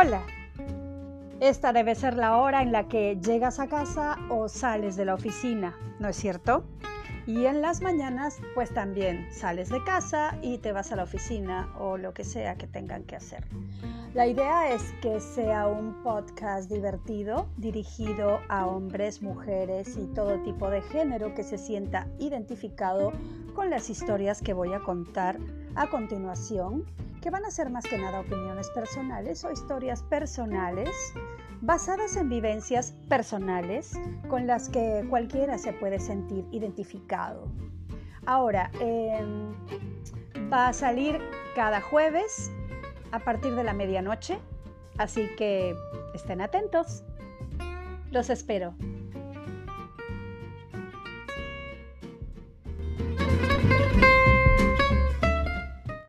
Hola. Esta debe ser la hora en la que llegas a casa o sales de la oficina, ¿no es cierto? Y en las mañanas, pues también sales de casa y te vas a la oficina o lo que sea que tengan que hacer. La idea es que sea un podcast divertido, dirigido a hombres, mujeres y todo tipo de género que se sienta identificado con las historias que voy a contar a continuación que van a ser más que nada opiniones personales o historias personales basadas en vivencias personales con las que cualquiera se puede sentir identificado. Ahora, em, va a salir cada jueves a partir de la medianoche, así que estén atentos. Los espero.